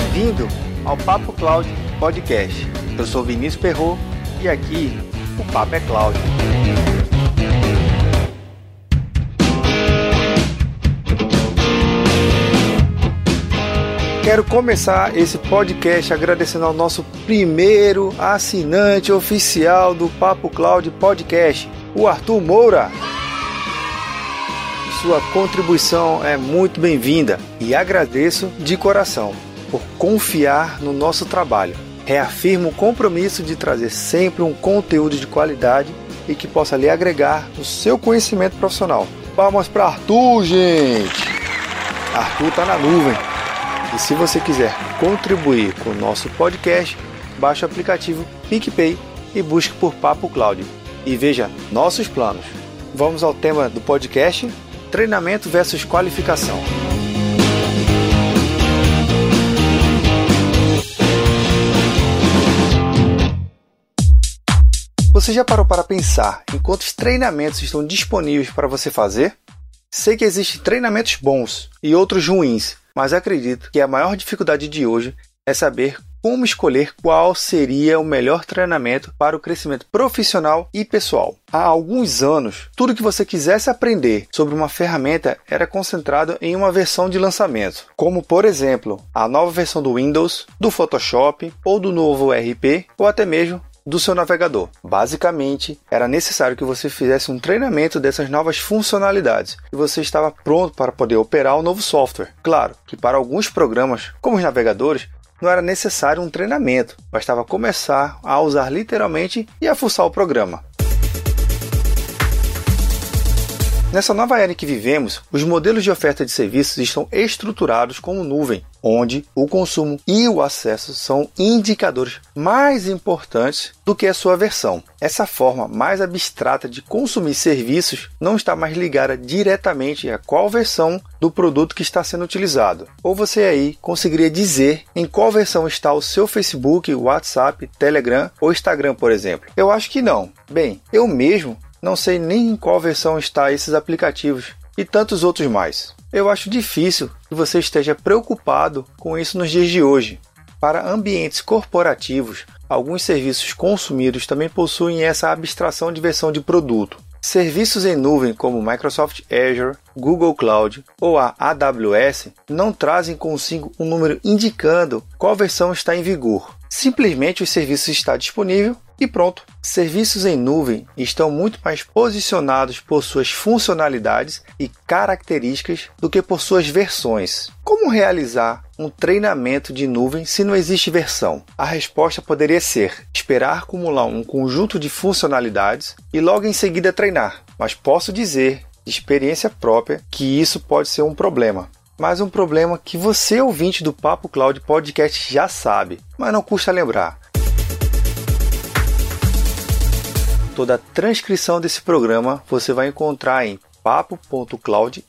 Bem-vindo ao Papo Cloud Podcast. Eu sou Vinícius Perro e aqui o Papo é Cloud. Quero começar esse podcast agradecendo ao nosso primeiro assinante oficial do Papo Cloud Podcast, o Arthur Moura. Sua contribuição é muito bem-vinda e agradeço de coração por confiar no nosso trabalho. Reafirmo o compromisso de trazer sempre um conteúdo de qualidade e que possa lhe agregar no seu conhecimento profissional. Palmas para Arthur, gente! Arthur está na nuvem. E se você quiser contribuir com o nosso podcast, baixe o aplicativo PicPay e busque por Papo Cláudio e veja nossos planos. Vamos ao tema do podcast: treinamento versus qualificação. Você já parou para pensar em quantos treinamentos estão disponíveis para você fazer? Sei que existem treinamentos bons e outros ruins, mas acredito que a maior dificuldade de hoje é saber como escolher qual seria o melhor treinamento para o crescimento profissional e pessoal. Há alguns anos, tudo que você quisesse aprender sobre uma ferramenta era concentrado em uma versão de lançamento, como por exemplo, a nova versão do Windows, do Photoshop ou do novo RP, ou até mesmo do seu navegador. Basicamente, era necessário que você fizesse um treinamento dessas novas funcionalidades e você estava pronto para poder operar o novo software. Claro que para alguns programas, como os navegadores, não era necessário um treinamento, bastava começar a usar literalmente e a fuçar o programa. Nessa nova era em que vivemos, os modelos de oferta de serviços estão estruturados como nuvem, onde o consumo e o acesso são indicadores mais importantes do que a sua versão. Essa forma mais abstrata de consumir serviços não está mais ligada diretamente a qual versão do produto que está sendo utilizado. Ou você aí conseguiria dizer em qual versão está o seu Facebook, WhatsApp, Telegram ou Instagram, por exemplo? Eu acho que não. Bem, eu mesmo não sei nem em qual versão está esses aplicativos e tantos outros mais. Eu acho difícil que você esteja preocupado com isso nos dias de hoje. Para ambientes corporativos, alguns serviços consumidos também possuem essa abstração de versão de produto. Serviços em nuvem como Microsoft Azure, Google Cloud ou a AWS não trazem consigo um número indicando qual versão está em vigor. Simplesmente o serviço está disponível e pronto. Serviços em nuvem estão muito mais posicionados por suas funcionalidades e características do que por suas versões. Como realizar um treinamento de nuvem se não existe versão? A resposta poderia ser esperar acumular um conjunto de funcionalidades e logo em seguida treinar. Mas posso dizer, de experiência própria, que isso pode ser um problema mas um problema que você, ouvinte do Papo Cloud Podcast, já sabe, mas não custa lembrar. Toda a transcrição desse programa você vai encontrar em papo.cloud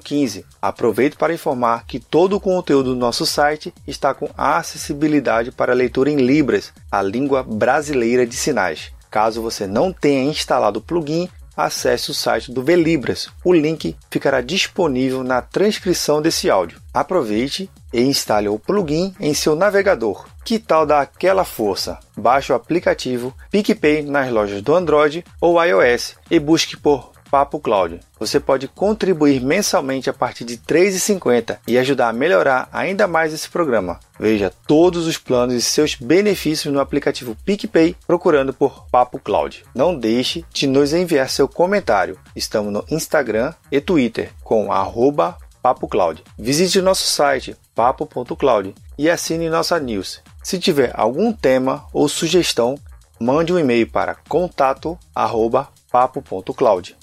015. Aproveito para informar que todo o conteúdo do nosso site está com acessibilidade para leitura em Libras, a língua brasileira de sinais. Caso você não tenha instalado o plugin, acesse o site do Velibras. O link ficará disponível na transcrição desse áudio. Aproveite e instale o plugin em seu navegador. Que tal dar aquela força? Baixe o aplicativo PicPay nas lojas do Android ou iOS e busque por Papo Cloud. Você pode contribuir mensalmente a partir de R$ 3,50 e ajudar a melhorar ainda mais esse programa. Veja todos os planos e seus benefícios no aplicativo PicPay procurando por Papo Cloud. Não deixe de nos enviar seu comentário. Estamos no Instagram e Twitter com arroba Papo Cloud. Visite nosso site papo.cloud e assine nossa news. Se tiver algum tema ou sugestão, mande um e-mail para contato@papo.cloud.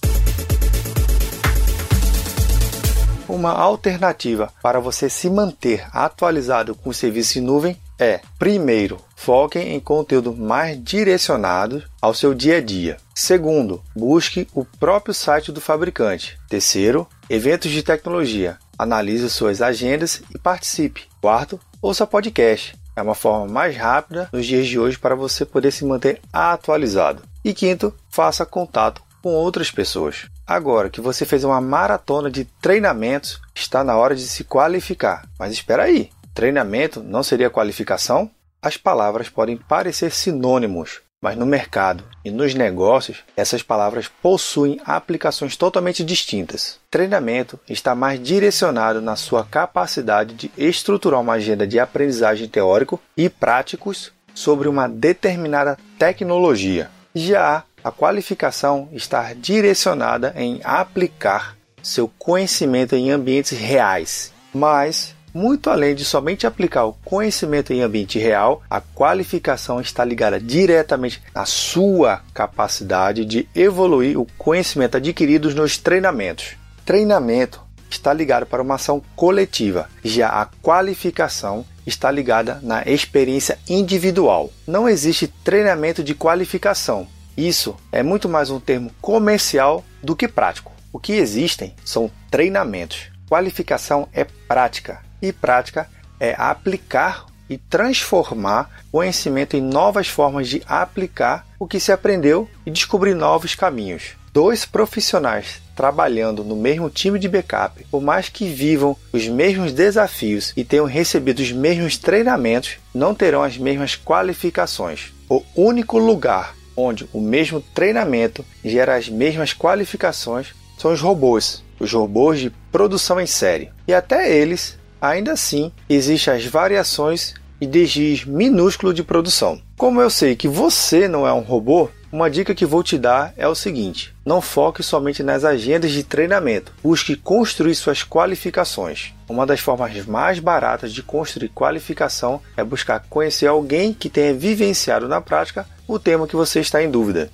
Uma alternativa para você se manter atualizado com o serviço em nuvem é, primeiro, foquem em conteúdo mais direcionado ao seu dia a dia. Segundo, busque o próprio site do fabricante. Terceiro, eventos de tecnologia. Analise suas agendas e participe. Quarto, ouça podcast. É uma forma mais rápida nos dias de hoje para você poder se manter atualizado. E quinto, faça contato com outras pessoas. Agora que você fez uma maratona de treinamentos, está na hora de se qualificar. Mas espera aí, treinamento não seria qualificação? As palavras podem parecer sinônimos, mas no mercado e nos negócios, essas palavras possuem aplicações totalmente distintas. Treinamento está mais direcionado na sua capacidade de estruturar uma agenda de aprendizagem teórico e práticos sobre uma determinada tecnologia. Já a qualificação está direcionada em aplicar seu conhecimento em ambientes reais, mas muito além de somente aplicar o conhecimento em ambiente real, a qualificação está ligada diretamente à sua capacidade de evoluir o conhecimento adquirido nos treinamentos. Treinamento está ligado para uma ação coletiva, já a qualificação está ligada na experiência individual. Não existe treinamento de qualificação. Isso é muito mais um termo comercial do que prático. O que existem são treinamentos. Qualificação é prática, e prática é aplicar e transformar conhecimento em novas formas de aplicar o que se aprendeu e descobrir novos caminhos. Dois profissionais trabalhando no mesmo time de backup, por mais que vivam os mesmos desafios e tenham recebido os mesmos treinamentos, não terão as mesmas qualificações. O único lugar onde o mesmo treinamento gera as mesmas qualificações são os robôs, os robôs de produção em série. E até eles Ainda assim, existem as variações e desvios minúsculos de produção. Como eu sei que você não é um robô, uma dica que vou te dar é o seguinte: não foque somente nas agendas de treinamento, busque construir suas qualificações. Uma das formas mais baratas de construir qualificação é buscar conhecer alguém que tenha vivenciado na prática o tema que você está em dúvida.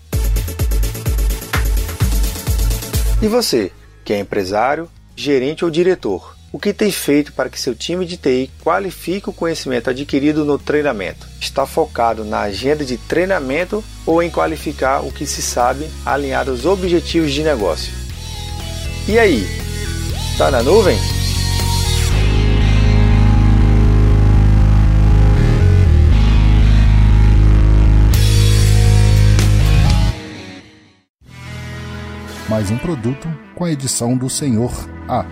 E você, que é empresário, gerente ou diretor? O que tem feito para que seu time de TI qualifique o conhecimento adquirido no treinamento? Está focado na agenda de treinamento ou em qualificar o que se sabe alinhado aos objetivos de negócio? E aí? Está na nuvem? Mais um produto com a edição do Senhor A.